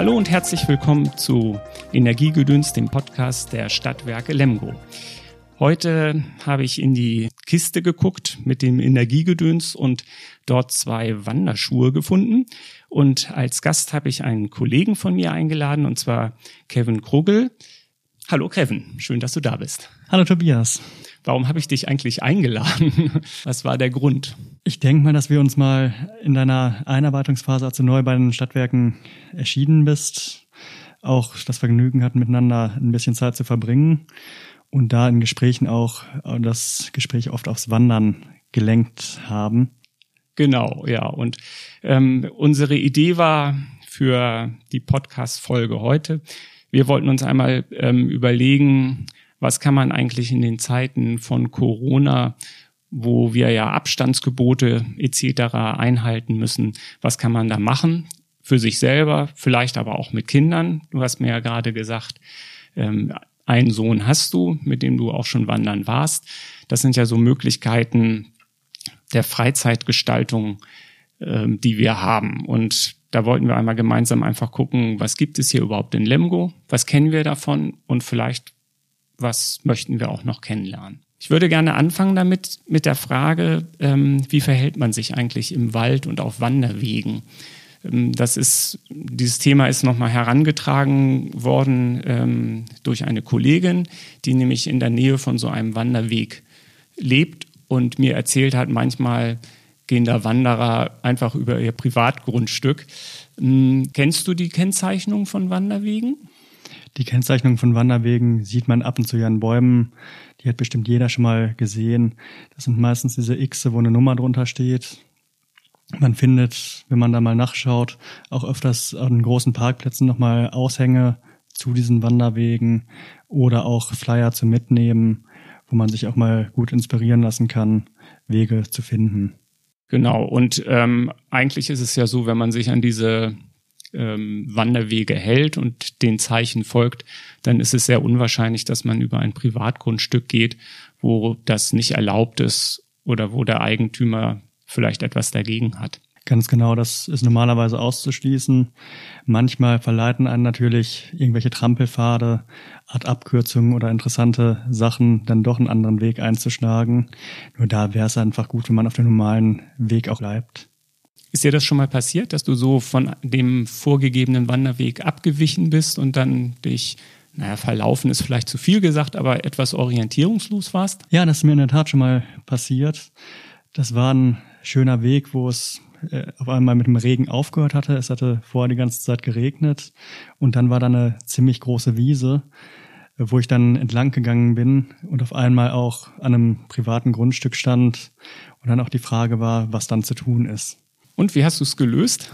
Hallo und herzlich willkommen zu Energiegedöns, dem Podcast der Stadtwerke Lemgo. Heute habe ich in die Kiste geguckt mit dem Energiegedöns und dort zwei Wanderschuhe gefunden. Und als Gast habe ich einen Kollegen von mir eingeladen, und zwar Kevin Krugel. Hallo Kevin, schön, dass du da bist. Hallo Tobias. Warum habe ich dich eigentlich eingeladen? Was war der Grund? Ich denke mal, dass wir uns mal in deiner Einarbeitungsphase, als du neu bei den Stadtwerken erschienen bist, auch das Vergnügen hatten, miteinander ein bisschen Zeit zu verbringen und da in Gesprächen auch das Gespräch oft aufs Wandern gelenkt haben. Genau, ja. Und ähm, unsere Idee war für die Podcast-Folge heute, wir wollten uns einmal ähm, überlegen, was kann man eigentlich in den Zeiten von Corona, wo wir ja Abstandsgebote etc. einhalten müssen, was kann man da machen für sich selber, vielleicht aber auch mit Kindern. Du hast mir ja gerade gesagt, ähm, einen Sohn hast du, mit dem du auch schon wandern warst. Das sind ja so Möglichkeiten der Freizeitgestaltung, ähm, die wir haben. Und da wollten wir einmal gemeinsam einfach gucken, was gibt es hier überhaupt in Lemgo, was kennen wir davon und vielleicht was möchten wir auch noch kennenlernen. Ich würde gerne anfangen damit mit der Frage, ähm, wie verhält man sich eigentlich im Wald und auf Wanderwegen? Ähm, das ist, dieses Thema ist nochmal herangetragen worden ähm, durch eine Kollegin, die nämlich in der Nähe von so einem Wanderweg lebt und mir erzählt hat, manchmal gehen da Wanderer einfach über ihr Privatgrundstück. Ähm, kennst du die Kennzeichnung von Wanderwegen? Die Kennzeichnung von Wanderwegen sieht man ab und zu ja in Bäumen. Die hat bestimmt jeder schon mal gesehen. Das sind meistens diese X, wo eine Nummer drunter steht. Man findet, wenn man da mal nachschaut, auch öfters an großen Parkplätzen nochmal Aushänge zu diesen Wanderwegen oder auch Flyer zum Mitnehmen, wo man sich auch mal gut inspirieren lassen kann, Wege zu finden. Genau, und ähm, eigentlich ist es ja so, wenn man sich an diese ähm, Wanderwege hält und den Zeichen folgt, dann ist es sehr unwahrscheinlich, dass man über ein Privatgrundstück geht, wo das nicht erlaubt ist oder wo der Eigentümer vielleicht etwas dagegen hat. Ganz genau, das ist normalerweise auszuschließen. Manchmal verleiten einen natürlich irgendwelche Trampelpfade, Art Abkürzungen oder interessante Sachen, dann doch einen anderen Weg einzuschlagen. Nur da wäre es einfach gut, wenn man auf dem normalen Weg auch bleibt. Ist dir das schon mal passiert, dass du so von dem vorgegebenen Wanderweg abgewichen bist und dann dich, naja, verlaufen ist vielleicht zu viel gesagt, aber etwas orientierungslos warst? Ja, das ist mir in der Tat schon mal passiert. Das war ein schöner Weg, wo es äh, auf einmal mit dem Regen aufgehört hatte. Es hatte vorher die ganze Zeit geregnet und dann war da eine ziemlich große Wiese, wo ich dann entlang gegangen bin und auf einmal auch an einem privaten Grundstück stand und dann auch die Frage war, was dann zu tun ist. Und wie hast du es gelöst?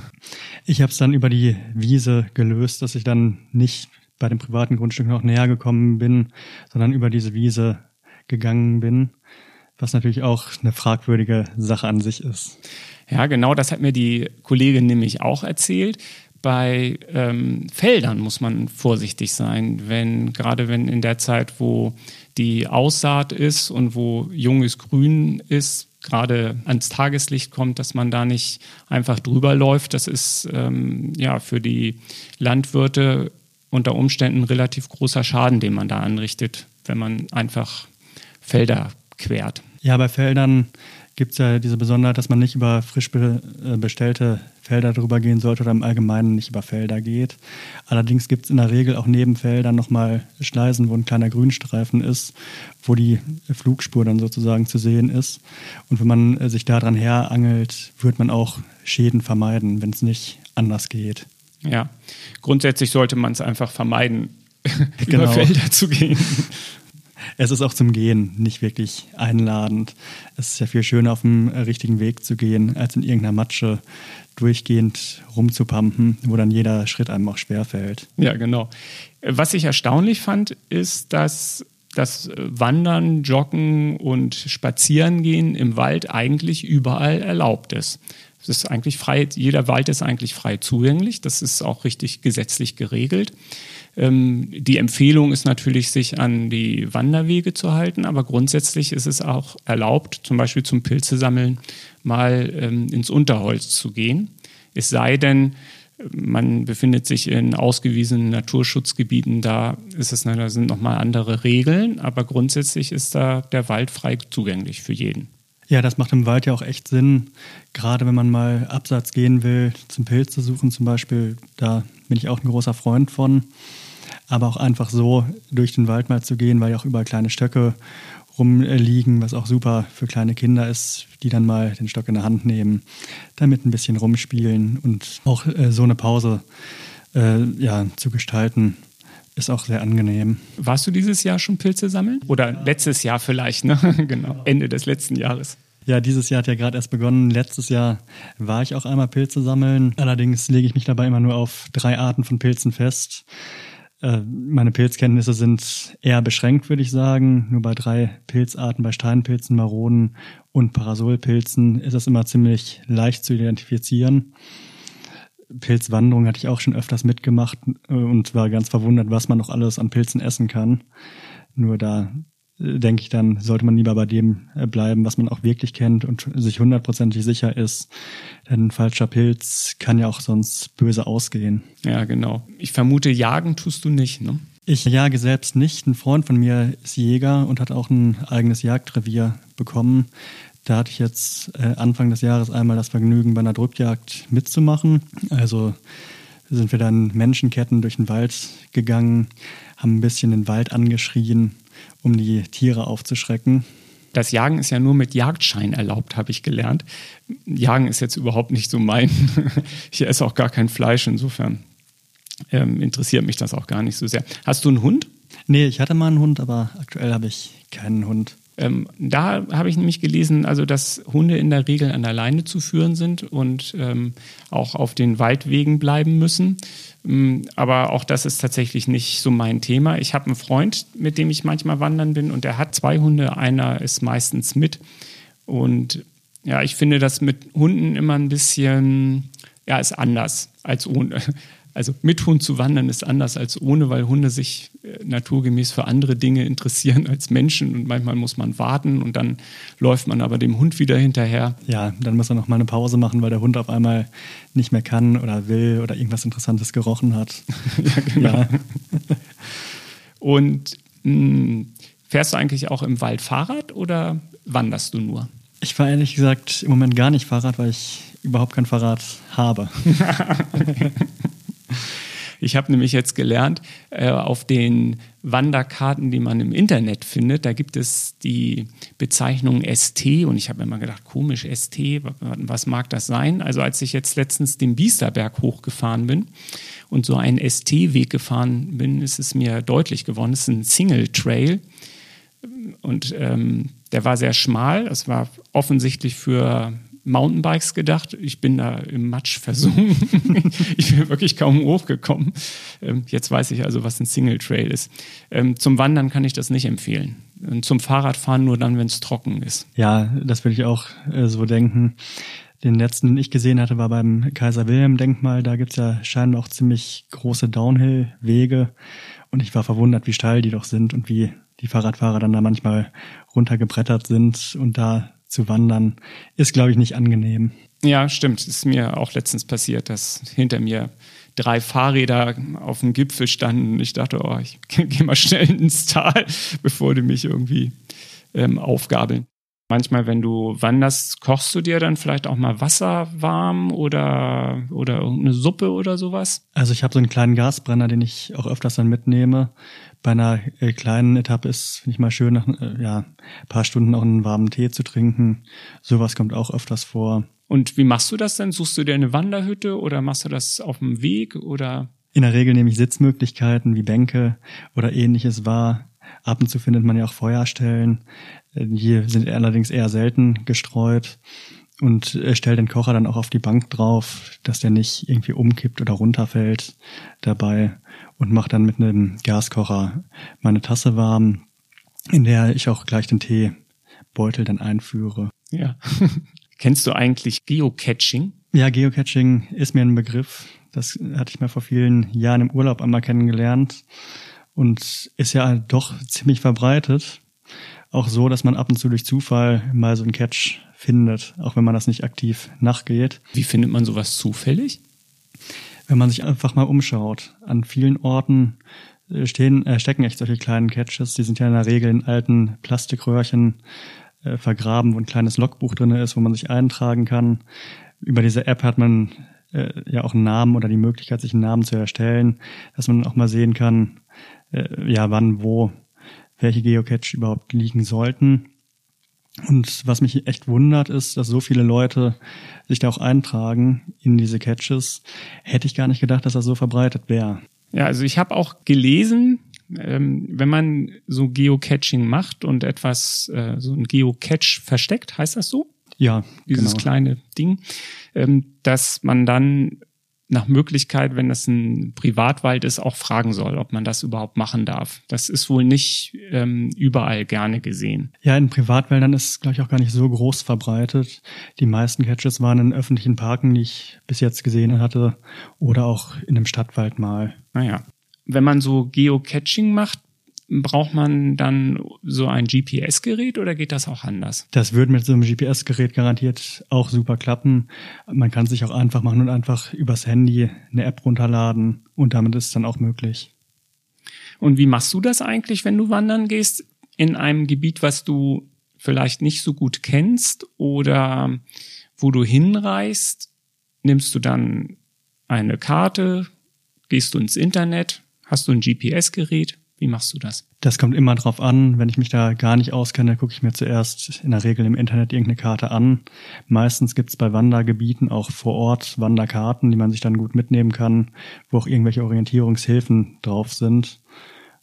Ich habe es dann über die Wiese gelöst, dass ich dann nicht bei dem privaten Grundstück noch näher gekommen bin, sondern über diese Wiese gegangen bin, was natürlich auch eine fragwürdige Sache an sich ist. Ja, genau, das hat mir die Kollegin nämlich auch erzählt. Bei ähm, Feldern muss man vorsichtig sein, wenn gerade wenn in der Zeit, wo die Aussaat ist und wo junges Grün ist, gerade ans Tageslicht kommt, dass man da nicht einfach drüber läuft. Das ist ähm, ja für die Landwirte unter Umständen relativ großer Schaden, den man da anrichtet, wenn man einfach Felder quert. Ja, bei Feldern gibt es ja diese Besonderheit, dass man nicht über frisch be äh, bestellte Felder drüber gehen sollte oder im Allgemeinen nicht über Felder geht. Allerdings gibt es in der Regel auch neben Feldern nochmal Schneisen, wo ein kleiner Grünstreifen ist, wo die Flugspur dann sozusagen zu sehen ist. Und wenn man äh, sich daran herangelt, wird man auch Schäden vermeiden, wenn es nicht anders geht. Ja, grundsätzlich sollte man es einfach vermeiden, genau. über Felder zu gehen. Es ist auch zum Gehen nicht wirklich einladend. Es ist ja viel schöner, auf dem richtigen Weg zu gehen, als in irgendeiner Matsche durchgehend rumzupumpen, wo dann jeder Schritt einem auch schwerfällt. Ja, genau. Was ich erstaunlich fand, ist, dass das Wandern, Joggen und Spazierengehen im Wald eigentlich überall erlaubt ist. Es ist eigentlich frei, jeder Wald ist eigentlich frei zugänglich. Das ist auch richtig gesetzlich geregelt. Ähm, die Empfehlung ist natürlich, sich an die Wanderwege zu halten, aber grundsätzlich ist es auch erlaubt, zum Beispiel zum Pilze sammeln, mal ähm, ins Unterholz zu gehen. Es sei denn, man befindet sich in ausgewiesenen Naturschutzgebieten, da ist es, da sind nochmal andere Regeln, aber grundsätzlich ist da der Wald frei zugänglich für jeden. Ja, das macht im Wald ja auch echt Sinn. Gerade wenn man mal abseits gehen will, zum Pilz zu suchen zum Beispiel, da bin ich auch ein großer Freund von. Aber auch einfach so durch den Wald mal zu gehen, weil ja auch überall kleine Stöcke rumliegen, was auch super für kleine Kinder ist, die dann mal den Stock in der Hand nehmen, damit ein bisschen rumspielen und auch äh, so eine Pause äh, ja, zu gestalten, ist auch sehr angenehm. Warst du dieses Jahr schon Pilze sammeln? Oder letztes Jahr vielleicht, ne? genau, Ende des letzten Jahres. Ja, dieses Jahr hat ja gerade erst begonnen. Letztes Jahr war ich auch einmal Pilze sammeln. Allerdings lege ich mich dabei immer nur auf drei Arten von Pilzen fest. Äh, meine Pilzkenntnisse sind eher beschränkt, würde ich sagen. Nur bei drei Pilzarten, bei Steinpilzen, Maronen und Parasolpilzen ist es immer ziemlich leicht zu identifizieren. Pilzwanderung hatte ich auch schon öfters mitgemacht äh, und war ganz verwundert, was man noch alles an Pilzen essen kann. Nur da denke ich dann, sollte man lieber bei dem äh, bleiben, was man auch wirklich kennt und sich hundertprozentig sicher ist. Denn ein falscher Pilz kann ja auch sonst böse ausgehen. Ja, genau. Ich vermute, jagen tust du nicht, ne? Ich jage selbst nicht. Ein Freund von mir ist Jäger und hat auch ein eigenes Jagdrevier bekommen. Da hatte ich jetzt äh, Anfang des Jahres einmal das Vergnügen, bei einer Drückjagd mitzumachen. Also sind wir dann Menschenketten durch den Wald gegangen, haben ein bisschen den Wald angeschrien um die Tiere aufzuschrecken. Das Jagen ist ja nur mit Jagdschein erlaubt, habe ich gelernt. Jagen ist jetzt überhaupt nicht so mein. Ich esse auch gar kein Fleisch, insofern ähm, interessiert mich das auch gar nicht so sehr. Hast du einen Hund? Nee, ich hatte mal einen Hund, aber aktuell habe ich keinen Hund. Ähm, da habe ich nämlich gelesen, also dass Hunde in der Regel an der Leine zu führen sind und ähm, auch auf den Waldwegen bleiben müssen. Ähm, aber auch das ist tatsächlich nicht so mein Thema. Ich habe einen Freund, mit dem ich manchmal wandern bin und der hat zwei Hunde. Einer ist meistens mit. Und ja, ich finde das mit Hunden immer ein bisschen, ja, ist anders als ohne. Also mit Hund zu wandern ist anders als ohne, weil Hunde sich äh, naturgemäß für andere Dinge interessieren als Menschen und manchmal muss man warten und dann läuft man aber dem Hund wieder hinterher. Ja, dann muss er noch mal eine Pause machen, weil der Hund auf einmal nicht mehr kann oder will oder irgendwas Interessantes gerochen hat. ja, genau. Ja. und mh, hm, fährst du eigentlich auch im Wald Fahrrad oder wanderst du nur? Ich fahre ehrlich gesagt im Moment gar nicht Fahrrad, weil ich überhaupt kein Fahrrad habe. Ich habe nämlich jetzt gelernt, äh, auf den Wanderkarten, die man im Internet findet, da gibt es die Bezeichnung ST und ich habe immer gedacht, komisch, ST, was mag das sein? Also als ich jetzt letztens den Biesterberg hochgefahren bin und so einen ST-Weg gefahren bin, ist es mir deutlich geworden, es ist ein Single Trail und ähm, der war sehr schmal, es war offensichtlich für Mountainbikes gedacht. Ich bin da im Matsch versunken. ich bin wirklich kaum hochgekommen. Ähm, jetzt weiß ich also, was ein Single Trail ist. Ähm, zum Wandern kann ich das nicht empfehlen. Und zum Fahrradfahren nur dann, wenn es trocken ist. Ja, das würde ich auch äh, so denken. Den letzten, den ich gesehen hatte, war beim Kaiser Wilhelm Denkmal. Da gibt's ja scheinbar auch ziemlich große Downhill-Wege. Und ich war verwundert, wie steil die doch sind und wie die Fahrradfahrer dann da manchmal runtergebrettert sind und da zu wandern, ist, glaube ich, nicht angenehm. Ja, stimmt. Ist mir auch letztens passiert, dass hinter mir drei Fahrräder auf dem Gipfel standen. Ich dachte, oh, ich gehe mal schnell ins Tal, bevor die mich irgendwie ähm, aufgabeln. Manchmal, wenn du wanderst, kochst du dir dann vielleicht auch mal Wasser warm oder, oder irgendeine Suppe oder sowas? Also ich habe so einen kleinen Gasbrenner, den ich auch öfters dann mitnehme. Bei einer äh, kleinen Etappe ist, finde ich mal schön, nach äh, ja, paar Stunden auch einen warmen Tee zu trinken. Sowas kommt auch öfters vor. Und wie machst du das denn? Suchst du dir eine Wanderhütte oder machst du das auf dem Weg oder? In der Regel nehme ich Sitzmöglichkeiten wie Bänke oder ähnliches wahr. Ab und zu findet man ja auch Feuerstellen. Die sind allerdings eher selten gestreut und stellt den Kocher dann auch auf die Bank drauf, dass der nicht irgendwie umkippt oder runterfällt dabei und macht dann mit einem Gaskocher meine Tasse warm, in der ich auch gleich den Teebeutel dann einführe. Ja. Kennst du eigentlich Geocaching? Ja, Geocaching ist mir ein Begriff. Das hatte ich mal vor vielen Jahren im Urlaub einmal kennengelernt und ist ja doch ziemlich verbreitet. Auch so, dass man ab und zu durch Zufall mal so einen Catch findet, auch wenn man das nicht aktiv nachgeht. Wie findet man sowas zufällig? Wenn man sich einfach mal umschaut, an vielen Orten äh, stehen, äh, stecken echt solche kleinen Catches. Die sind ja in der Regel in alten Plastikröhrchen äh, vergraben, wo ein kleines Logbuch drin ist, wo man sich eintragen kann. Über diese App hat man äh, ja auch einen Namen oder die Möglichkeit, sich einen Namen zu erstellen, dass man auch mal sehen kann, äh, ja, wann, wo, welche Geocache überhaupt liegen sollten. Und was mich echt wundert, ist, dass so viele Leute sich da auch eintragen in diese Catches. Hätte ich gar nicht gedacht, dass das so verbreitet wäre. Ja, also ich habe auch gelesen, ähm, wenn man so Geocaching macht und etwas, äh, so ein Geocache versteckt, heißt das so? Ja, dieses genau. kleine Ding, ähm, dass man dann nach Möglichkeit, wenn das ein Privatwald ist, auch fragen soll, ob man das überhaupt machen darf. Das ist wohl nicht ähm, überall gerne gesehen. Ja, in Privatwäldern ist es, glaube ich, auch gar nicht so groß verbreitet. Die meisten Catches waren in öffentlichen Parken, die ich bis jetzt gesehen hatte, oder auch in einem Stadtwald mal. Naja. Wenn man so Geocaching macht, braucht man dann so ein GPS-Gerät oder geht das auch anders? Das würde mit so einem GPS-Gerät garantiert auch super klappen. Man kann sich auch einfach machen und einfach übers Handy eine App runterladen und damit ist es dann auch möglich. Und wie machst du das eigentlich, wenn du wandern gehst in einem Gebiet, was du vielleicht nicht so gut kennst oder wo du hinreist? Nimmst du dann eine Karte? Gehst du ins Internet? Hast du ein GPS-Gerät? Wie machst du das? Das kommt immer drauf an. Wenn ich mich da gar nicht auskenne, gucke ich mir zuerst in der Regel im Internet irgendeine Karte an. Meistens gibt es bei Wandergebieten auch vor Ort Wanderkarten, die man sich dann gut mitnehmen kann, wo auch irgendwelche Orientierungshilfen drauf sind.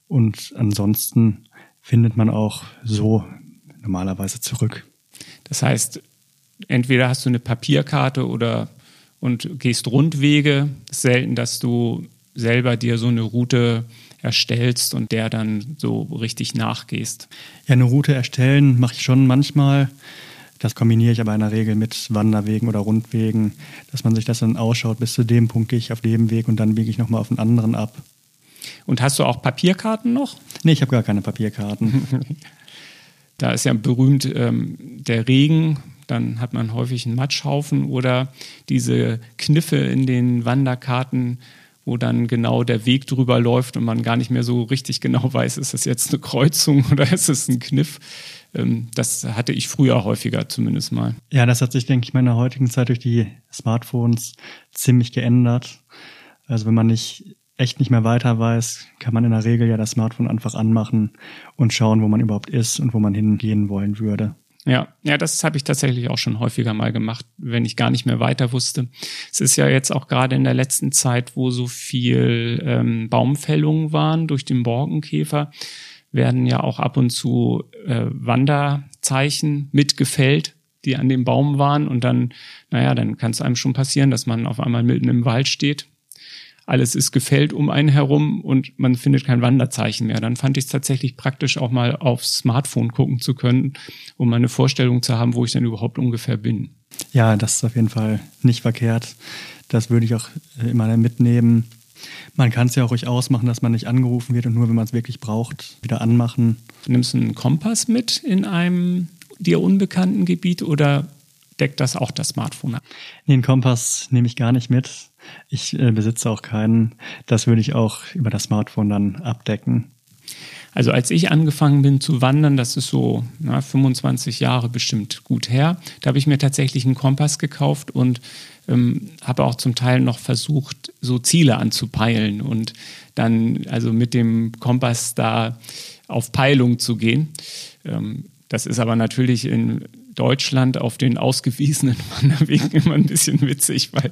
Und ansonsten findet man auch so normalerweise zurück. Das heißt, entweder hast du eine Papierkarte oder und gehst Rundwege. Es ist selten, dass du selber dir so eine Route erstellst und der dann so richtig nachgehst. Ja, eine Route erstellen mache ich schon manchmal. Das kombiniere ich aber in der Regel mit Wanderwegen oder Rundwegen, dass man sich das dann ausschaut, bis zu dem Punkt gehe ich auf dem Weg und dann biege ich nochmal auf einen anderen ab. Und hast du auch Papierkarten noch? Nee, ich habe gar keine Papierkarten. da ist ja berühmt ähm, der Regen, dann hat man häufig einen Matschhaufen oder diese Kniffe in den Wanderkarten, wo dann genau der Weg drüber läuft und man gar nicht mehr so richtig genau weiß, ist das jetzt eine Kreuzung oder ist es ein Kniff. Ähm, das hatte ich früher häufiger zumindest mal. Ja, das hat sich, denke ich, in der heutigen Zeit durch die Smartphones ziemlich geändert. Also wenn man nicht echt nicht mehr weiter weiß, kann man in der Regel ja das Smartphone einfach anmachen und schauen, wo man überhaupt ist und wo man hingehen wollen würde. Ja, ja, das habe ich tatsächlich auch schon häufiger mal gemacht, wenn ich gar nicht mehr weiter wusste. Es ist ja jetzt auch gerade in der letzten Zeit, wo so viel ähm, Baumfällungen waren durch den Borkenkäfer, werden ja auch ab und zu äh, Wanderzeichen mitgefällt, die an dem Baum waren. Und dann, naja, dann kann es einem schon passieren, dass man auf einmal mitten im Wald steht alles ist gefällt um einen herum und man findet kein Wanderzeichen mehr. Dann fand ich es tatsächlich praktisch auch mal aufs Smartphone gucken zu können, um mal eine Vorstellung zu haben, wo ich denn überhaupt ungefähr bin. Ja, das ist auf jeden Fall nicht verkehrt. Das würde ich auch immer mitnehmen. Man kann es ja auch ruhig ausmachen, dass man nicht angerufen wird und nur, wenn man es wirklich braucht, wieder anmachen. Nimmst du einen Kompass mit in einem dir unbekannten Gebiet oder deckt das auch das Smartphone ab? Nee, einen Kompass nehme ich gar nicht mit. Ich äh, besitze auch keinen. Das würde ich auch über das Smartphone dann abdecken. Also als ich angefangen bin zu wandern, das ist so na, 25 Jahre bestimmt gut her, da habe ich mir tatsächlich einen Kompass gekauft und ähm, habe auch zum Teil noch versucht, so Ziele anzupeilen und dann also mit dem Kompass da auf Peilung zu gehen. Ähm, das ist aber natürlich in Deutschland auf den ausgewiesenen Wanderwegen immer ein bisschen witzig, weil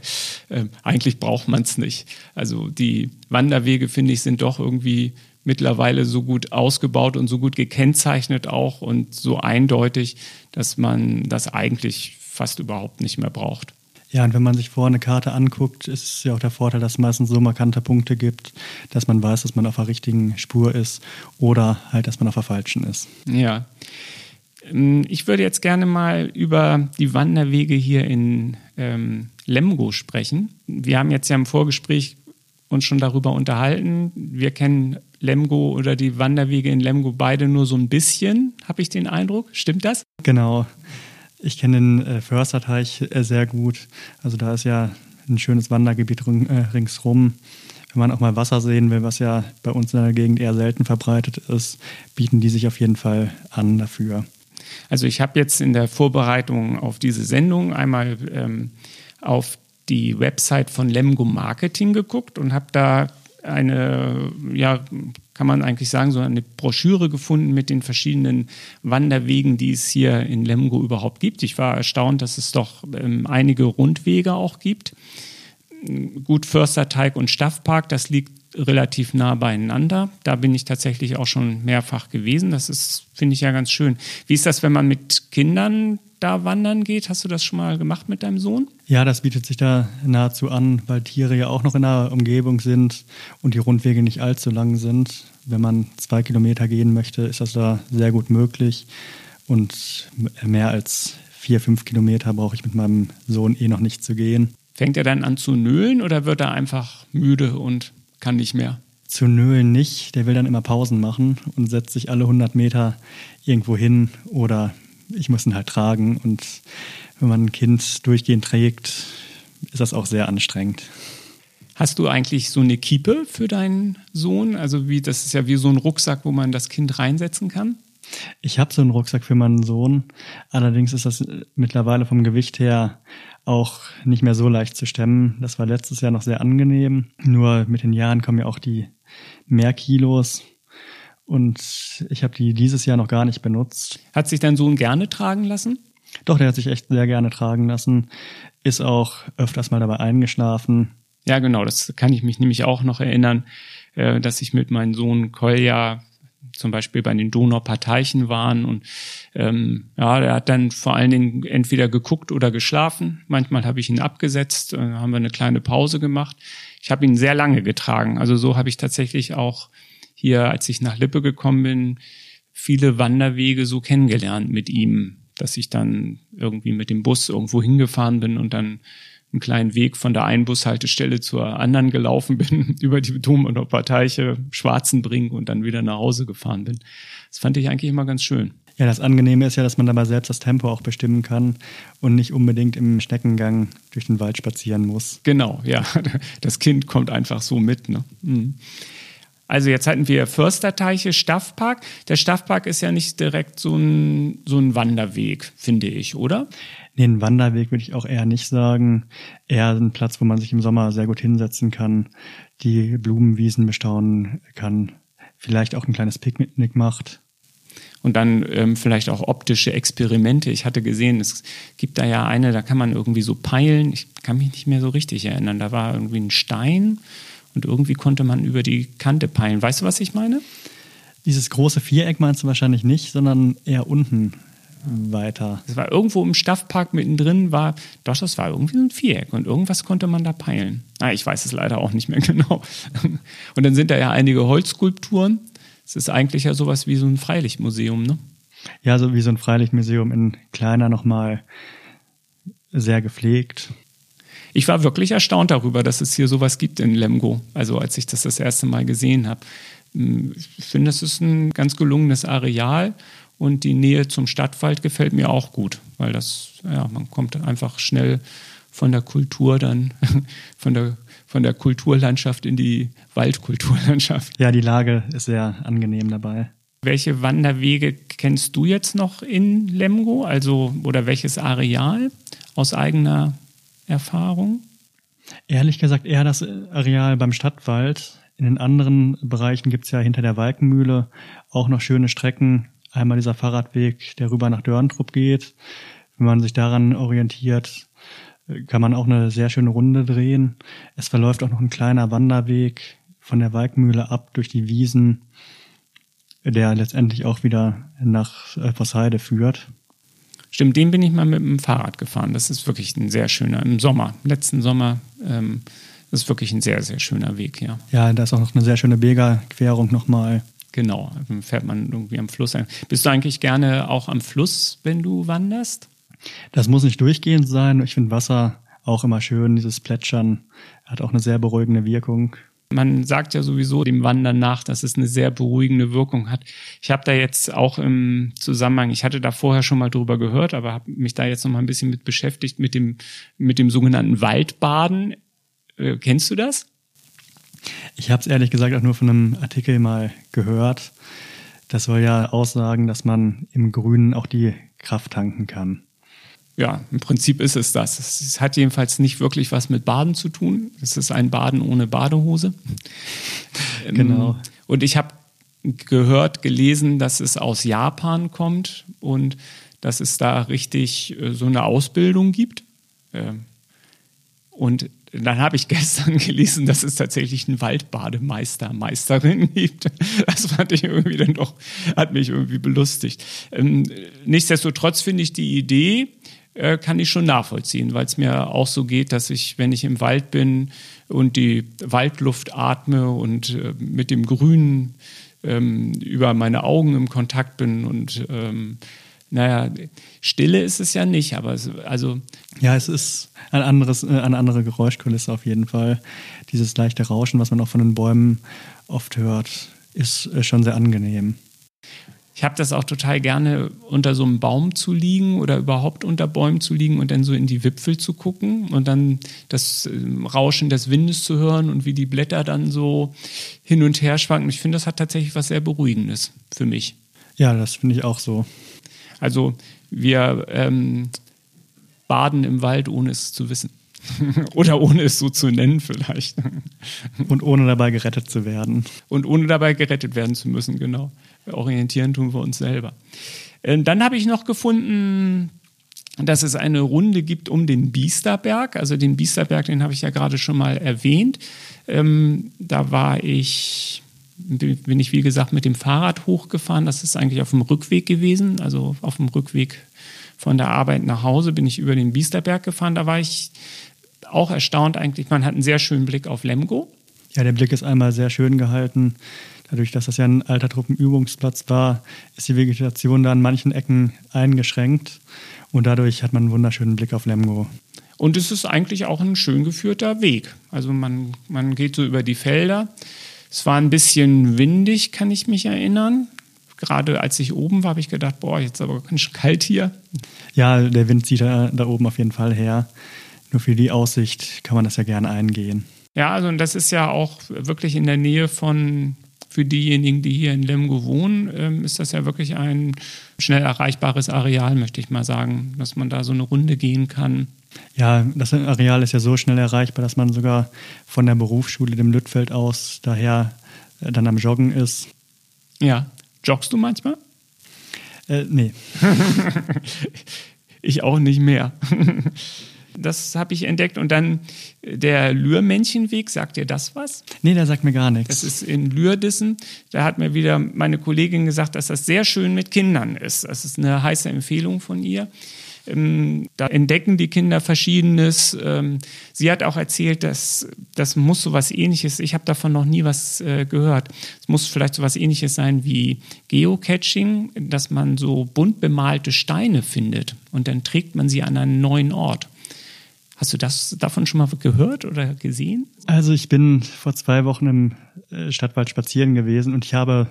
äh, eigentlich braucht man es nicht. Also die Wanderwege, finde ich, sind doch irgendwie mittlerweile so gut ausgebaut und so gut gekennzeichnet auch und so eindeutig, dass man das eigentlich fast überhaupt nicht mehr braucht. Ja, und wenn man sich vorher eine Karte anguckt, ist es ja auch der Vorteil, dass es meistens so markante Punkte gibt, dass man weiß, dass man auf der richtigen Spur ist oder halt, dass man auf der falschen ist. Ja. Ähm, ich würde jetzt gerne mal über die Wanderwege hier in ähm, Lemgo sprechen. Wir haben jetzt ja im Vorgespräch uns schon darüber unterhalten. Wir kennen Lemgo oder die Wanderwege in Lemgo beide nur so ein bisschen, habe ich den Eindruck. Stimmt das? Genau. Ich kenne den äh, Försterteich äh, sehr gut. Also da ist ja ein schönes Wandergebiet äh, ringsrum. Wenn man auch mal Wasser sehen will, was ja bei uns in der Gegend eher selten verbreitet ist, bieten die sich auf jeden Fall an dafür. Also ich habe jetzt in der Vorbereitung auf diese Sendung einmal ähm, auf die Website von Lemgo Marketing geguckt und habe da eine, ja, kann man eigentlich sagen, so eine Broschüre gefunden mit den verschiedenen Wanderwegen, die es hier in Lemgo überhaupt gibt. Ich war erstaunt, dass es doch ähm, einige Rundwege auch gibt. Gut, Försterteig und Staffpark, das liegt relativ nah beieinander. Da bin ich tatsächlich auch schon mehrfach gewesen. Das ist, finde ich ja ganz schön. Wie ist das, wenn man mit Kindern da wandern geht? Hast du das schon mal gemacht mit deinem Sohn? Ja, das bietet sich da nahezu an, weil Tiere ja auch noch in der Umgebung sind und die Rundwege nicht allzu lang sind. Wenn man zwei Kilometer gehen möchte, ist das da sehr gut möglich. Und mehr als vier, fünf Kilometer brauche ich mit meinem Sohn eh noch nicht zu gehen. Fängt er dann an zu nölen oder wird er einfach müde und kann nicht mehr. Zu nölen nicht. Der will dann immer Pausen machen und setzt sich alle 100 Meter irgendwo hin oder ich muss ihn halt tragen. Und wenn man ein Kind durchgehend trägt, ist das auch sehr anstrengend. Hast du eigentlich so eine Kiepe für deinen Sohn? Also wie, das ist ja wie so ein Rucksack, wo man das Kind reinsetzen kann? Ich habe so einen Rucksack für meinen Sohn. Allerdings ist das mittlerweile vom Gewicht her auch nicht mehr so leicht zu stemmen. Das war letztes Jahr noch sehr angenehm. Nur mit den Jahren kommen ja auch die mehr Kilos. Und ich habe die dieses Jahr noch gar nicht benutzt. Hat sich dein Sohn gerne tragen lassen? Doch, der hat sich echt sehr gerne tragen lassen. Ist auch öfters mal dabei eingeschlafen. Ja, genau, das kann ich mich nämlich auch noch erinnern, äh, dass ich mit meinem Sohn Kolja zum Beispiel bei den Donauparteichen waren und ähm, ja, der hat dann vor allen Dingen entweder geguckt oder geschlafen. Manchmal habe ich ihn abgesetzt, äh, haben wir eine kleine Pause gemacht. Ich habe ihn sehr lange getragen. Also so habe ich tatsächlich auch hier, als ich nach Lippe gekommen bin, viele Wanderwege so kennengelernt mit ihm, dass ich dann irgendwie mit dem Bus irgendwo hingefahren bin und dann einen kleinen Weg von der einen Bushaltestelle zur anderen gelaufen bin, über die Dom- und Parteiche, Schwarzenbrink und dann wieder nach Hause gefahren bin. Das fand ich eigentlich immer ganz schön. Ja, das Angenehme ist ja, dass man dabei selbst das Tempo auch bestimmen kann und nicht unbedingt im Schneckengang durch den Wald spazieren muss. Genau, ja. Das Kind kommt einfach so mit. Ne? Mhm. Also jetzt hatten wir Försterteiche, Staffpark. Der Staffpark ist ja nicht direkt so ein, so ein Wanderweg, finde ich, oder? Nee, ein Wanderweg würde ich auch eher nicht sagen. Eher ein Platz, wo man sich im Sommer sehr gut hinsetzen kann, die Blumenwiesen bestaunen kann, vielleicht auch ein kleines Picknick macht. Und dann ähm, vielleicht auch optische Experimente. Ich hatte gesehen, es gibt da ja eine, da kann man irgendwie so peilen. Ich kann mich nicht mehr so richtig erinnern. Da war irgendwie ein Stein und irgendwie konnte man über die Kante peilen. Weißt du, was ich meine? Dieses große Viereck meinst du wahrscheinlich nicht, sondern eher unten weiter. Es war irgendwo im Staffpark mittendrin, war, doch, das war irgendwie so ein Viereck und irgendwas konnte man da peilen. Ah, ich weiß es leider auch nicht mehr genau. Und dann sind da ja einige Holzskulpturen. Es ist eigentlich ja sowas wie so ein Freilichtmuseum, ne? Ja, so wie so ein Freilichtmuseum in kleiner nochmal sehr gepflegt ich war wirklich erstaunt darüber, dass es hier sowas gibt in Lemgo. Also als ich das das erste Mal gesehen habe. Hm, ich finde, das ist ein ganz gelungenes Areal und die Nähe zum Stadtwald gefällt mir auch gut, weil das, ja, man kommt einfach schnell von der Kultur dann, von der, von der Kulturlandschaft in die Waldkulturlandschaft. Ja, die Lage ist sehr angenehm dabei. Welche Wanderwege kennst du jetzt noch in Lemgo? Also, oder welches Areal aus eigener Erfahrung? Ehrlich gesagt eher das Areal beim Stadtwald. In den anderen Bereichen gibt es ja hinter der Walkenmühle auch noch schöne Strecken. Einmal dieser Fahrradweg, der rüber nach Dörntrup geht. Wenn man sich daran orientiert, kann man auch eine sehr schöne Runde drehen. Es verläuft auch noch ein kleiner Wanderweg von der Walkmühle ab durch die Wiesen, der letztendlich auch wieder nach Vossheide führt. Stimmt, den bin ich mal mit dem Fahrrad gefahren. Das ist wirklich ein sehr schöner, im Sommer, letzten Sommer, ähm, das ist wirklich ein sehr, sehr schöner Weg, ja. Ja, da ist auch noch eine sehr schöne Bega-Querung nochmal. Genau, dann fährt man irgendwie am Fluss ein. Bist du eigentlich gerne auch am Fluss, wenn du wanderst? Das muss nicht durchgehend sein. Ich finde Wasser auch immer schön, dieses Plätschern hat auch eine sehr beruhigende Wirkung. Man sagt ja sowieso dem Wandern nach, dass es eine sehr beruhigende Wirkung hat. Ich habe da jetzt auch im Zusammenhang, ich hatte da vorher schon mal drüber gehört, aber habe mich da jetzt noch mal ein bisschen mit beschäftigt mit dem mit dem sogenannten Waldbaden. Äh, kennst du das? Ich habe es ehrlich gesagt auch nur von einem Artikel mal gehört. Das soll ja aussagen, dass man im Grünen auch die Kraft tanken kann ja, im Prinzip ist es das. Es hat jedenfalls nicht wirklich was mit Baden zu tun. Es ist ein Baden ohne Badehose. Genau. Ähm, und ich habe gehört, gelesen, dass es aus Japan kommt und dass es da richtig äh, so eine Ausbildung gibt. Ähm, und dann habe ich gestern gelesen, dass es tatsächlich einen Waldbademeister, Meisterin gibt. Das fand ich irgendwie dann doch, hat mich irgendwie belustigt. Ähm, nichtsdestotrotz finde ich die Idee, äh, kann ich schon nachvollziehen, weil es mir auch so geht, dass ich, wenn ich im Wald bin und die Waldluft atme und äh, mit dem Grün ähm, über meine Augen im Kontakt bin und ähm, naja, Stille ist es ja nicht, aber es, also. Ja, es ist ein anderes, äh, eine andere Geräuschkulisse auf jeden Fall. Dieses leichte Rauschen, was man auch von den Bäumen oft hört, ist äh, schon sehr angenehm. Ich habe das auch total gerne, unter so einem Baum zu liegen oder überhaupt unter Bäumen zu liegen und dann so in die Wipfel zu gucken und dann das ähm, Rauschen des Windes zu hören und wie die Blätter dann so hin und her schwanken. Ich finde, das hat tatsächlich was sehr Beruhigendes für mich. Ja, das finde ich auch so. Also wir ähm, baden im Wald, ohne es zu wissen. Oder ohne es so zu nennen vielleicht. Und ohne dabei gerettet zu werden. Und ohne dabei gerettet werden zu müssen, genau orientieren tun wir uns selber. Äh, dann habe ich noch gefunden, dass es eine Runde gibt um den Biesterberg. Also den Biesterberg, den habe ich ja gerade schon mal erwähnt. Ähm, da war ich, bin ich wie gesagt mit dem Fahrrad hochgefahren. Das ist eigentlich auf dem Rückweg gewesen. Also auf dem Rückweg von der Arbeit nach Hause bin ich über den Biesterberg gefahren. Da war ich auch erstaunt eigentlich. Man hat einen sehr schönen Blick auf Lemgo. Ja, der Blick ist einmal sehr schön gehalten. Dadurch, dass das ja ein alter Truppenübungsplatz war, ist die Vegetation da an manchen Ecken eingeschränkt und dadurch hat man einen wunderschönen Blick auf Lemgo. Und es ist eigentlich auch ein schön geführter Weg. Also man, man geht so über die Felder. Es war ein bisschen windig, kann ich mich erinnern. Gerade als ich oben war, habe ich gedacht, boah, jetzt aber ganz schön kalt hier. Ja, der Wind zieht da, da oben auf jeden Fall her. Nur für die Aussicht kann man das ja gerne eingehen. Ja, also und das ist ja auch wirklich in der Nähe von für diejenigen, die hier in Lemgo wohnen, ähm, ist das ja wirklich ein schnell erreichbares Areal, möchte ich mal sagen, dass man da so eine Runde gehen kann. Ja, das Areal ist ja so schnell erreichbar, dass man sogar von der Berufsschule dem Lüttfeld aus daher äh, dann am Joggen ist. Ja, joggst du manchmal? Äh, nee. ich auch nicht mehr. Das habe ich entdeckt. Und dann der Lürmännchenweg, sagt dir das was? Nee, der sagt mir gar nichts. Das ist in Lürdissen. Da hat mir wieder meine Kollegin gesagt, dass das sehr schön mit Kindern ist. Das ist eine heiße Empfehlung von ihr. Ähm, da entdecken die Kinder Verschiedenes. Ähm, sie hat auch erzählt, dass das muss so was ähnliches, ich habe davon noch nie was äh, gehört. Es muss vielleicht so was ähnliches sein wie Geocaching, dass man so bunt bemalte Steine findet und dann trägt man sie an einen neuen Ort. Hast du das davon schon mal gehört oder gesehen? Also ich bin vor zwei Wochen im äh, Stadtwald spazieren gewesen und ich habe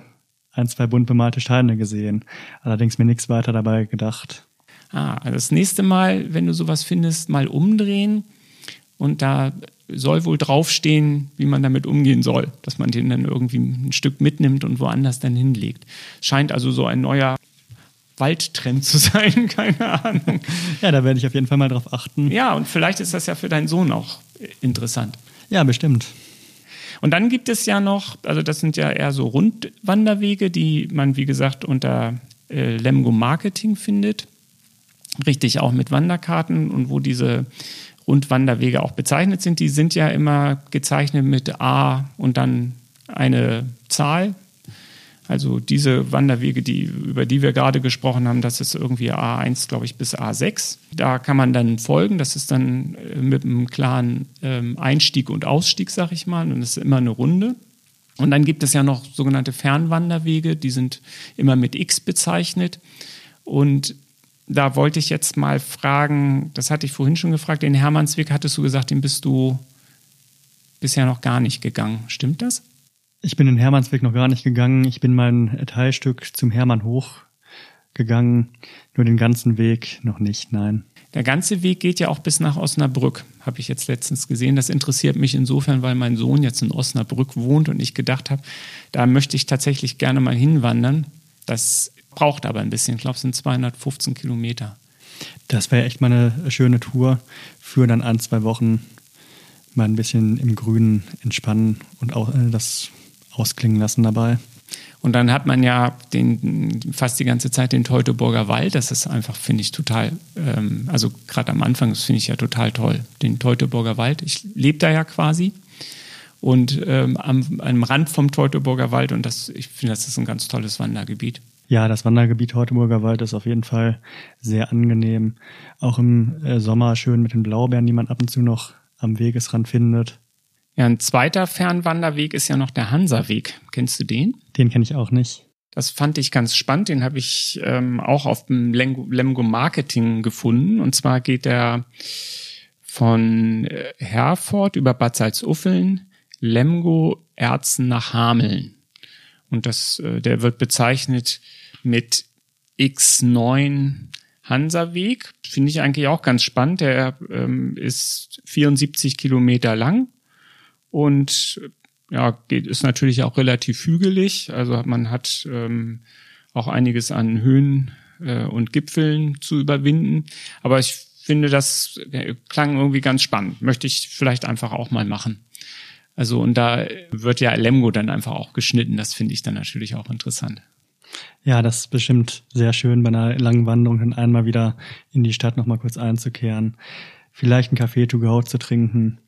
ein, zwei bunt bemalte Steine gesehen. Allerdings mir nichts weiter dabei gedacht. Ah, also das nächste Mal, wenn du sowas findest, mal umdrehen und da soll wohl draufstehen, wie man damit umgehen soll, dass man den dann irgendwie ein Stück mitnimmt und woanders dann hinlegt. Scheint also so ein neuer Waldtrend zu sein, keine Ahnung. Ja, da werde ich auf jeden Fall mal drauf achten. Ja, und vielleicht ist das ja für deinen Sohn auch interessant. Ja, bestimmt. Und dann gibt es ja noch, also das sind ja eher so Rundwanderwege, die man, wie gesagt, unter äh, Lemgo Marketing findet. Richtig auch mit Wanderkarten und wo diese Rundwanderwege auch bezeichnet sind. Die sind ja immer gezeichnet mit A und dann eine Zahl, also diese Wanderwege, die, über die wir gerade gesprochen haben, das ist irgendwie A1, glaube ich, bis A6. Da kann man dann folgen. Das ist dann äh, mit einem klaren ähm, Einstieg und Ausstieg, sag ich mal. Und das ist immer eine Runde. Und dann gibt es ja noch sogenannte Fernwanderwege, die sind immer mit X bezeichnet. Und da wollte ich jetzt mal fragen, das hatte ich vorhin schon gefragt, den Hermannsweg hattest du gesagt, den bist du bisher noch gar nicht gegangen. Stimmt das? Ich bin den Hermannsweg noch gar nicht gegangen. Ich bin mein Teilstück zum Hermann hoch gegangen. Nur den ganzen Weg noch nicht, nein. Der ganze Weg geht ja auch bis nach Osnabrück, habe ich jetzt letztens gesehen. Das interessiert mich insofern, weil mein Sohn jetzt in Osnabrück wohnt und ich gedacht habe, da möchte ich tatsächlich gerne mal hinwandern. Das braucht aber ein bisschen. Ich glaube, es sind 215 Kilometer. Das wäre echt mal eine schöne Tour für dann ein, zwei Wochen mal ein bisschen im Grünen entspannen und auch äh, das ausklingen lassen dabei. Und dann hat man ja den, fast die ganze Zeit den Teutoburger Wald. Das ist einfach, finde ich, total, ähm, also gerade am Anfang, das finde ich ja total toll. Den Teutoburger Wald. Ich lebe da ja quasi und ähm, am, am Rand vom Teutoburger Wald und das, ich finde, das ist ein ganz tolles Wandergebiet. Ja, das Wandergebiet Teutoburger Wald ist auf jeden Fall sehr angenehm. Auch im äh, Sommer schön mit den Blaubeeren, die man ab und zu noch am Wegesrand findet. Ja, ein zweiter Fernwanderweg ist ja noch der Hansaweg. Kennst du den? Den kenne ich auch nicht. Das fand ich ganz spannend. Den habe ich ähm, auch auf dem Lemgo Marketing gefunden. Und zwar geht er von äh, Herford über Bad Salzuffeln, Lemgo, Erzen nach Hameln. Und das, äh, der wird bezeichnet mit X9 Hansaweg. Finde ich eigentlich auch ganz spannend. Der ähm, ist 74 Kilometer lang und ja, geht, ist natürlich auch relativ hügelig. Also man hat ähm, auch einiges an Höhen äh, und Gipfeln zu überwinden. Aber ich finde, das klang irgendwie ganz spannend. Möchte ich vielleicht einfach auch mal machen. Also und da wird ja Lemgo dann einfach auch geschnitten. Das finde ich dann natürlich auch interessant. Ja, das ist bestimmt sehr schön, bei einer langen Wanderung dann einmal wieder in die Stadt nochmal kurz einzukehren. Vielleicht einen Kaffee to go zu trinken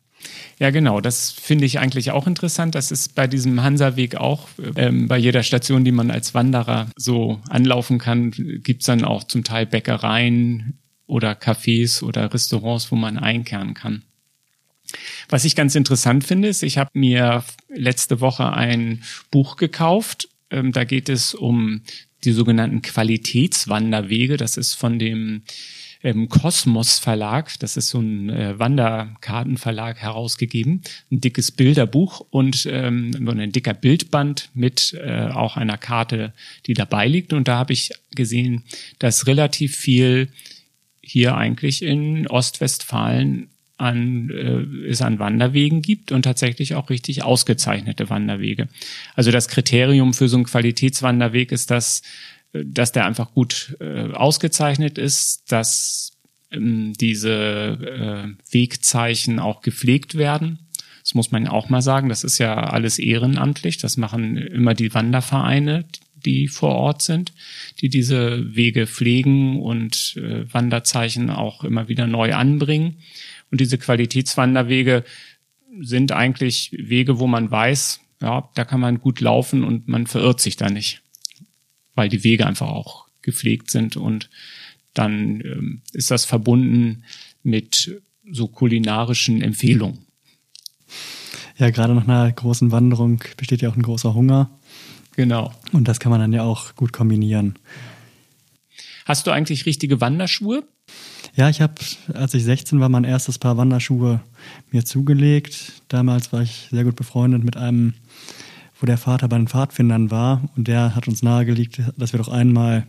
ja, genau. Das finde ich eigentlich auch interessant. Das ist bei diesem Hansaweg auch. Ähm, bei jeder Station, die man als Wanderer so anlaufen kann, gibt's dann auch zum Teil Bäckereien oder Cafés oder Restaurants, wo man einkehren kann. Was ich ganz interessant finde, ist, ich habe mir letzte Woche ein Buch gekauft. Ähm, da geht es um die sogenannten Qualitätswanderwege. Das ist von dem ähm, Kosmos Verlag, das ist so ein äh, Wanderkartenverlag, herausgegeben. Ein dickes Bilderbuch und ähm, ein dicker Bildband mit äh, auch einer Karte, die dabei liegt. Und da habe ich gesehen, dass relativ viel hier eigentlich in Ostwestfalen an, äh, es an Wanderwegen gibt und tatsächlich auch richtig ausgezeichnete Wanderwege. Also das Kriterium für so einen Qualitätswanderweg ist, dass dass der einfach gut äh, ausgezeichnet ist, dass ähm, diese äh, Wegzeichen auch gepflegt werden. Das muss man auch mal sagen. Das ist ja alles ehrenamtlich. Das machen immer die Wandervereine, die vor Ort sind, die diese Wege pflegen und äh, Wanderzeichen auch immer wieder neu anbringen. Und diese Qualitätswanderwege sind eigentlich Wege, wo man weiß, ja, da kann man gut laufen und man verirrt sich da nicht weil die Wege einfach auch gepflegt sind und dann ähm, ist das verbunden mit so kulinarischen Empfehlungen. Ja, gerade nach einer großen Wanderung besteht ja auch ein großer Hunger. Genau. Und das kann man dann ja auch gut kombinieren. Hast du eigentlich richtige Wanderschuhe? Ja, ich habe, als ich 16 war, mein erstes Paar Wanderschuhe mir zugelegt. Damals war ich sehr gut befreundet mit einem wo der Vater bei den Pfadfindern war und der hat uns nahegelegt, dass wir doch einmal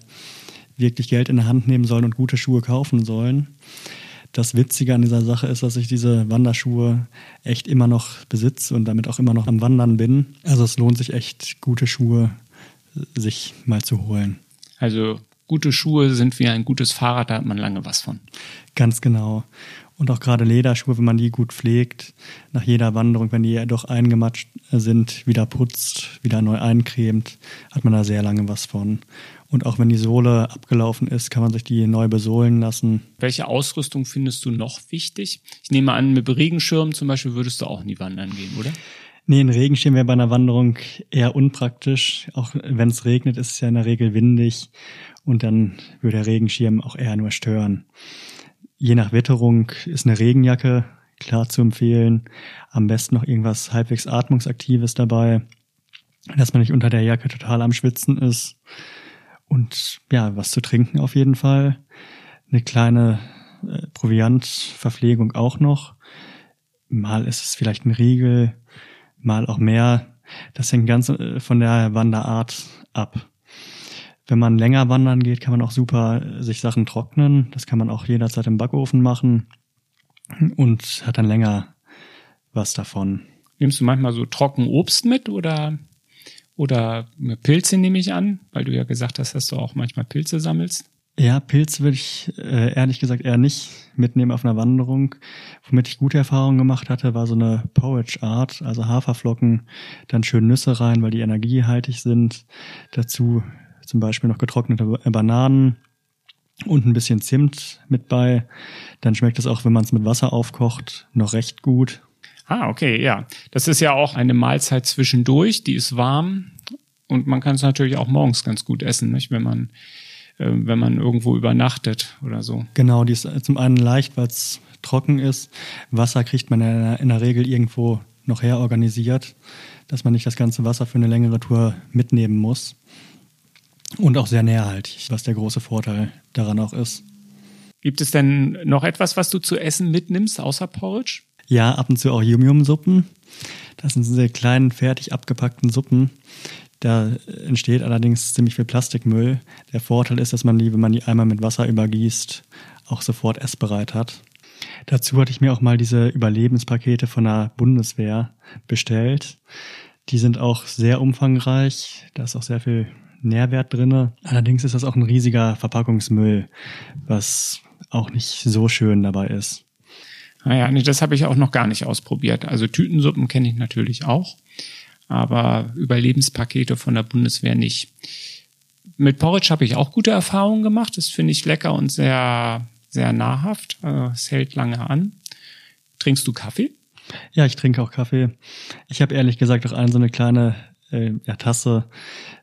wirklich Geld in der Hand nehmen sollen und gute Schuhe kaufen sollen. Das Witzige an dieser Sache ist, dass ich diese Wanderschuhe echt immer noch besitze und damit auch immer noch am Wandern bin. Also es lohnt sich echt, gute Schuhe sich mal zu holen. Also gute Schuhe sind wie ein gutes Fahrrad, da hat man lange was von. Ganz genau. Und auch gerade Lederschuhe, wenn man die gut pflegt, nach jeder Wanderung, wenn die doch eingematscht sind, wieder putzt, wieder neu eincremt, hat man da sehr lange was von. Und auch wenn die Sohle abgelaufen ist, kann man sich die neu besohlen lassen. Welche Ausrüstung findest du noch wichtig? Ich nehme an, mit Regenschirm zum Beispiel würdest du auch nie wandern gehen, oder? Nee, ein Regenschirm wäre bei einer Wanderung eher unpraktisch. Auch wenn es regnet, ist es ja in der Regel windig und dann würde der Regenschirm auch eher nur stören. Je nach Witterung ist eine Regenjacke klar zu empfehlen. Am besten noch irgendwas halbwegs atmungsaktives dabei, dass man nicht unter der Jacke total am Schwitzen ist. Und ja, was zu trinken auf jeden Fall. Eine kleine äh, Proviantverpflegung auch noch. Mal ist es vielleicht ein Riegel, mal auch mehr. Das hängt ganz äh, von der Wanderart ab. Wenn man länger wandern geht, kann man auch super sich Sachen trocknen. Das kann man auch jederzeit im Backofen machen und hat dann länger was davon. Nimmst du manchmal so trocken Obst mit oder, oder Pilze nehme ich an, weil du ja gesagt hast, dass du auch manchmal Pilze sammelst? Ja, Pilze würde ich äh, ehrlich gesagt eher nicht mitnehmen auf einer Wanderung. Womit ich gute Erfahrungen gemacht hatte, war so eine Porridge Art, also Haferflocken, dann schön Nüsse rein, weil die energiehaltig sind. Dazu zum Beispiel noch getrocknete Bananen und ein bisschen Zimt mit bei. Dann schmeckt es auch, wenn man es mit Wasser aufkocht, noch recht gut. Ah, okay, ja. Das ist ja auch eine Mahlzeit zwischendurch, die ist warm und man kann es natürlich auch morgens ganz gut essen, nicht? wenn man äh, wenn man irgendwo übernachtet oder so. Genau, die ist zum einen leicht, weil es trocken ist. Wasser kriegt man in der Regel irgendwo noch her organisiert, dass man nicht das ganze Wasser für eine längere Tour mitnehmen muss. Und auch sehr nährhaltig, was der große Vorteil daran auch ist. Gibt es denn noch etwas, was du zu essen mitnimmst, außer Porridge? Ja, ab und zu auch Yum-Yum-Suppen. Das sind diese kleinen, fertig abgepackten Suppen. Da entsteht allerdings ziemlich viel Plastikmüll. Der Vorteil ist, dass man die, wenn man die einmal mit Wasser übergießt, auch sofort essbereit hat. Dazu hatte ich mir auch mal diese Überlebenspakete von der Bundeswehr bestellt. Die sind auch sehr umfangreich. Da ist auch sehr viel Nährwert drinne. Allerdings ist das auch ein riesiger Verpackungsmüll, was auch nicht so schön dabei ist. Naja, nee, das habe ich auch noch gar nicht ausprobiert. Also Tütensuppen kenne ich natürlich auch, aber Überlebenspakete von der Bundeswehr nicht. Mit Porridge habe ich auch gute Erfahrungen gemacht. Das finde ich lecker und sehr, sehr nahrhaft. Also es hält lange an. Trinkst du Kaffee? Ja, ich trinke auch Kaffee. Ich habe ehrlich gesagt auch eine so eine kleine äh, ja, Tasse,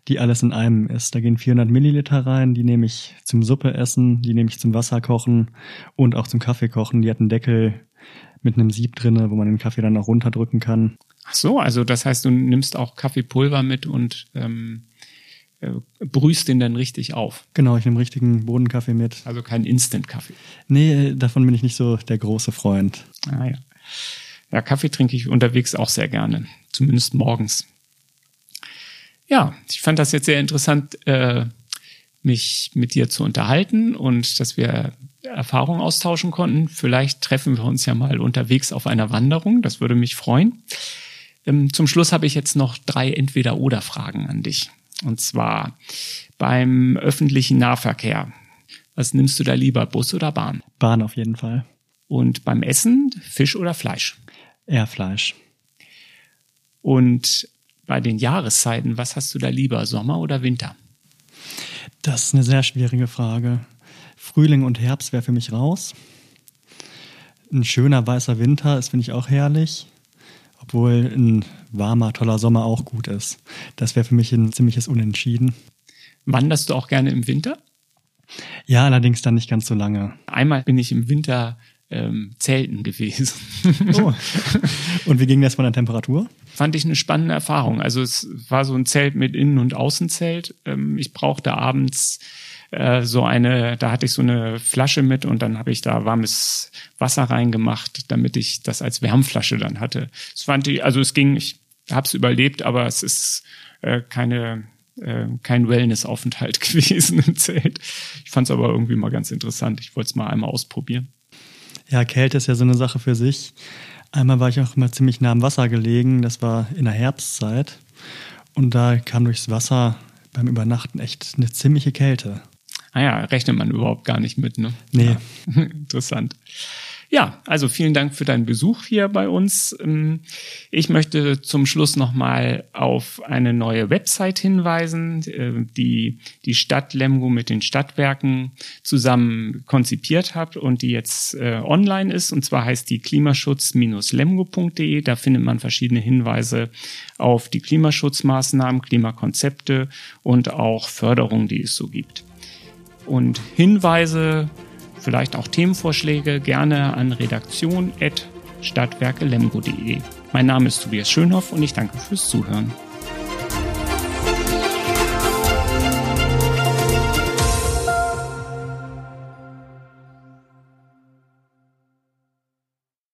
die alles in einem ist. Da gehen 400 Milliliter rein, die nehme ich zum Suppe essen, die nehme ich zum Wasser kochen und auch zum Kaffee kochen. Die hat einen Deckel mit einem Sieb drinne, wo man den Kaffee dann auch runterdrücken kann. Ach so, also das heißt, du nimmst auch Kaffeepulver mit und ähm, äh, brühst den dann richtig auf. Genau, ich nehme richtigen Bodenkaffee mit. Also kein Instant-Kaffee. Nee, davon bin ich nicht so der große Freund. Ah ja. Ja, Kaffee trinke ich unterwegs auch sehr gerne. Zumindest morgens. Ja, ich fand das jetzt sehr interessant, äh, mich mit dir zu unterhalten und dass wir Erfahrungen austauschen konnten. Vielleicht treffen wir uns ja mal unterwegs auf einer Wanderung. Das würde mich freuen. Ähm, zum Schluss habe ich jetzt noch drei Entweder-Oder-Fragen an dich. Und zwar beim öffentlichen Nahverkehr. Was nimmst du da lieber, Bus oder Bahn? Bahn auf jeden Fall. Und beim Essen, Fisch oder Fleisch? Eher Fleisch. Und bei den Jahreszeiten, was hast du da lieber, Sommer oder Winter? Das ist eine sehr schwierige Frage. Frühling und Herbst wäre für mich raus. Ein schöner weißer Winter ist, finde ich, auch herrlich. Obwohl ein warmer, toller Sommer auch gut ist. Das wäre für mich ein ziemliches Unentschieden. Wanderst du auch gerne im Winter? Ja, allerdings dann nicht ganz so lange. Einmal bin ich im Winter ähm, Zelten gewesen. Oh. Und wie ging das von der Temperatur? Fand ich eine spannende Erfahrung. Also es war so ein Zelt mit Innen- und Außenzelt. Ähm, ich brauchte abends äh, so eine, da hatte ich so eine Flasche mit und dann habe ich da warmes Wasser reingemacht, damit ich das als Wärmflasche dann hatte. Es fand ich, also es ging, ich habe es überlebt, aber es ist äh, keine äh, kein Wellness-Aufenthalt gewesen im Zelt. Ich fand es aber irgendwie mal ganz interessant. Ich wollte es mal einmal ausprobieren. Ja, Kälte ist ja so eine Sache für sich. Einmal war ich auch immer ziemlich nah am Wasser gelegen. Das war in der Herbstzeit. Und da kam durchs Wasser beim Übernachten echt eine ziemliche Kälte. Ah ja, rechnet man überhaupt gar nicht mit, ne? Nee. Ja. Interessant. Ja, also vielen Dank für deinen Besuch hier bei uns. Ähm, ich möchte zum Schluss nochmal auf eine neue Website hinweisen, äh, die die Stadt Lemgo mit den Stadtwerken zusammen konzipiert hat und die jetzt äh, online ist. Und zwar heißt die klimaschutz-lemgo.de. Da findet man verschiedene Hinweise auf die Klimaschutzmaßnahmen, Klimakonzepte und auch Förderungen, die es so gibt. Und Hinweise vielleicht auch Themenvorschläge gerne an redaktion.stadtwerkelemgo.de. Mein Name ist Tobias Schönhoff und ich danke fürs Zuhören.